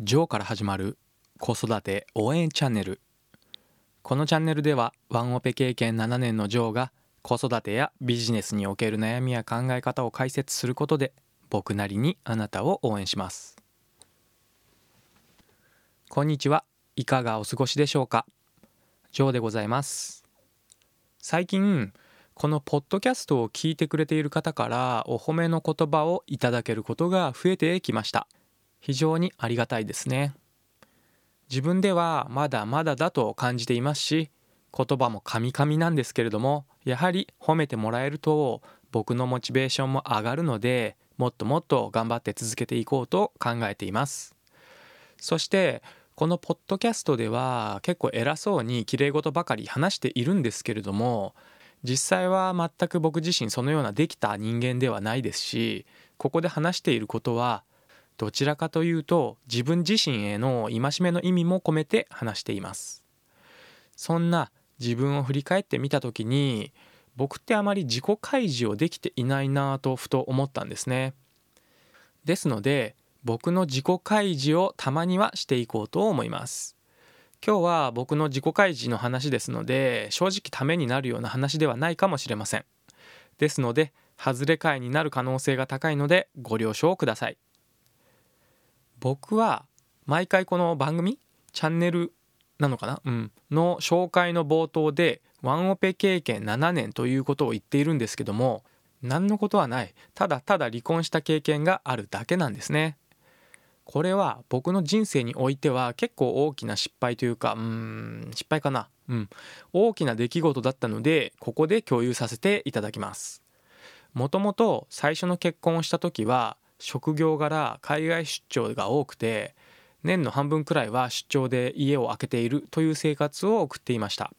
ジョーから始まる子育て応援チャンネル。このチャンネルではワンオペ経験7年のジョーが子育てやビジネスにおける悩みや考え方を解説することで僕なりにあなたを応援します。こんにちは。いかがお過ごしでしょうか？ジョーでございます。最近このポッドキャストを聞いてくれている方からお褒めの言葉をいただけることが増えてきました。非常にありがたいですね。自分ではまだまだだと感じていますし言葉もカミカミなんですけれどもやはり褒めてもらえると僕のモチベーションも上がるのでもっともっと頑張って続けていこうと考えています。そしてこのポッドキャストでは結構偉そうにきれい事ばかり話しているんですけれども実際は全く僕自身そのようなできた人間ではないですしここで話していることはどちらかというと自分自身への戒めの意味も込めて話しています。そんな自分を振り返ってみた時に僕ってあまり自己開示をできていないなぁとふと思ったんですね。ですので僕の自己開示をたまにはしていこうと思います。今日は僕の自己開示の話ですので正直ためになるような話ではないかもしれません。ですので外れ替えになる可能性が高いのでご了承ください。僕は毎回この番組チャンネルなのかな？うん。の紹介の冒頭でワンオペ経験7年ということを言っているんですけども何のことはない。ただただ離婚した経験があるだけなんですね。これは僕の人生においては結構大きな失敗というかうん失敗かな？うん。大きな出来事だったのでここで共有させていただきます。もともと最初の結婚をした時は職業柄海外出張が多くて年の半分くらいは出張で家を空けているという生活を送っていました。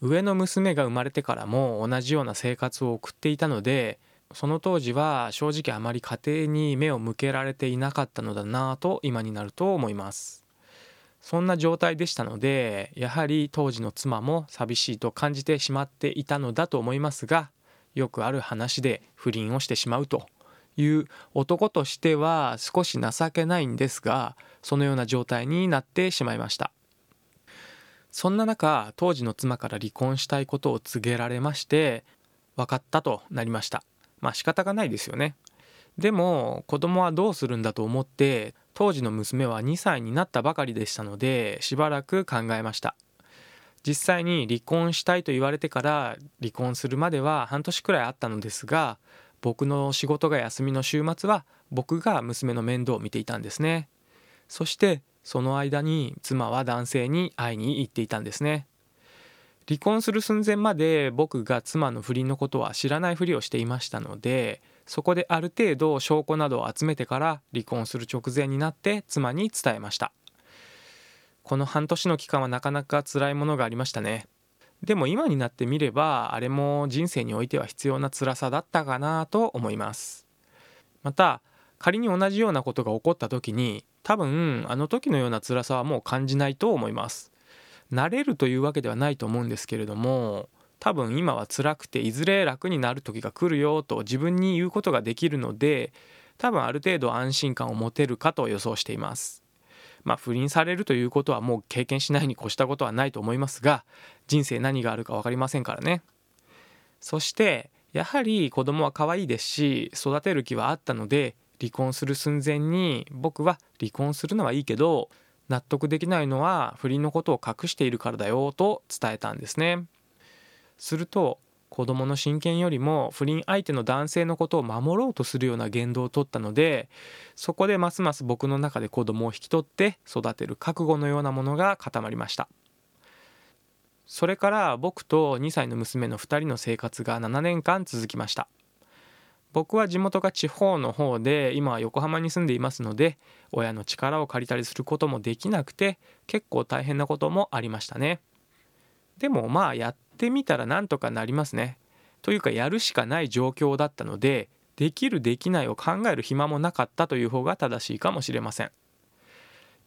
上の娘が生まれてからも同じような生活を送っていたのでその当時は正直あまり家庭に目を向けられていなかったのだなぁと今になると思います。そんな状態でしたのでやはり当時の妻も寂しいと感じてしまっていたのだと思いますがよくある話で不倫をしてしまうという男としては少し情けないんですがそのような状態になってしまいました。そんな中当時の妻から離婚したいことを告げられまして分かったとなりました。まあ仕方がないですよね。でも子供はどうするんだと思って当時の娘は2歳になったばかりでしたのでしばらく考えました。実際に離婚したいと言われてから離婚するまでは半年くらいあったのですが僕の仕事が休みの週末は僕が娘の面倒を見ていたんですね。そしてその間に妻は男性に会いに行っていたんですね。離婚する寸前まで僕が妻の不倫のことは知らないふりをしていましたのでそこである程度証拠などを集めてから離婚する直前になって妻に伝えました。この半年の期間はなかなか辛いものがありましたね。でも今になってみればあれも人生においては必要な辛さだったかなと思います。また仮に同じようなことが起こった時に多分あの時のような辛さはもう感じないと思います。慣れるというわけではないと思うんですけれども多分今は辛くていずれ楽になる時が来るよと自分に言うことができるので多分ある程度安心感を持てるかと予想しています。まあ、不倫されるということはもう経験しないに越したことはないと思いますが人生何があるか分かりませんからね。そしてやはり子供は可愛いですし育てる気はあったので離婚する寸前に僕は離婚するのはいいけど納得できないのは不倫のことを隠しているからだよと伝えたんですね。すると子供の親権よりも不倫相手の男性のことを守ろうとするような言動をとったのでそこでますます僕の中で子供を引き取って育てる覚悟のようなものが固まりました。それから僕と2歳の娘の2人の生活が7年間続きました。僕は地元が地方の方で今は横浜に住んでいますので親の力を借りたりすることもできなくて結構大変なこともありましたね。でもまあやってみたらなんとかなりますね。というかやるしかない状況だったのでできるできないを考える暇もなかったという方が正しいかもしれません。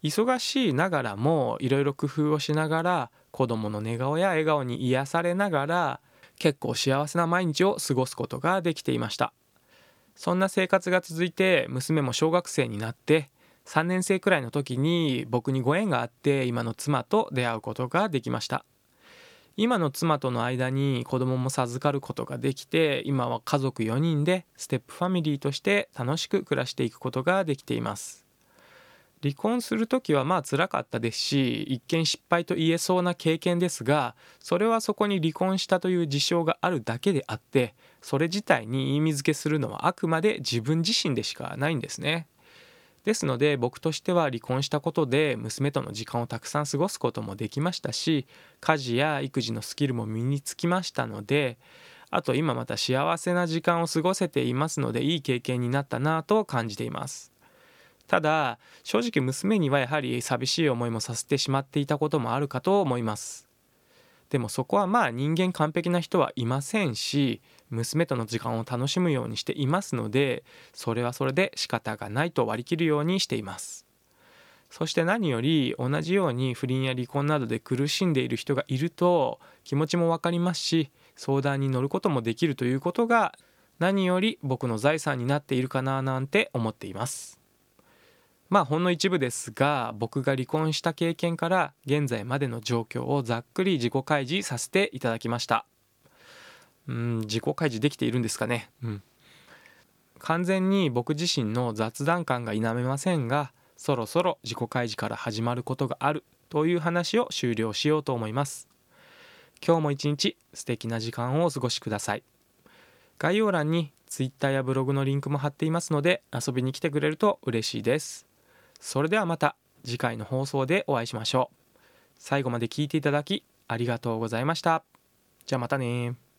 忙しいながらもいろいろ工夫をしながら子供の寝顔や笑顔に癒されながら結構幸せな毎日を過ごすことができていましたそんな生活が続いて娘も小学生になって3年生くらいの時に僕にご縁があって今の妻と出会うことができました今の妻との間に子供も授かることができて今は家族4人でステップファミリーとして楽しく暮らしていくことができています。離婚する時はまあ辛かったですし一見失敗と言えそうな経験ですがそれはそこに離婚したという事象があるだけであってそれ自体に意味付けするのはあくまで自分自身でしかないんですね。ですので僕としては離婚したことで娘との時間をたくさん過ごすこともできましたし家事や育児のスキルも身につきましたのであと今また幸せな時間を過ごせていますのでいい経験になったなと感じています。ただ正直娘にはやはり寂しい思いもさせてしまっていたこともあるかと思います。でもそこはまあ人間完璧な人はいませんし娘との時間を楽しむようにしていますのでそれはそれで仕方がないと割り切るようにしています。そして何より同じように不倫や離婚などで苦しんでいる人がいると気持ちも分かりますし相談に乗ることもできるということが何より僕の財産になっているかななんて思っています。まあほんの一部ですが僕が離婚した経験から現在までの状況をざっくり自己開示させていただきました。うん自己開示できているんですかね。うん。完全に僕自身の雑談感が否めませんがそろそろ自己開示から始まることがあるという話を終了しようと思います。今日も一日素敵な時間をお過ごしください。概要欄に Twitter やブログのリンクも貼っていますので遊びに来てくれると嬉しいです。それではまた次回の放送でお会いしましょう。最後まで聞いていただきありがとうございました。じゃあまたね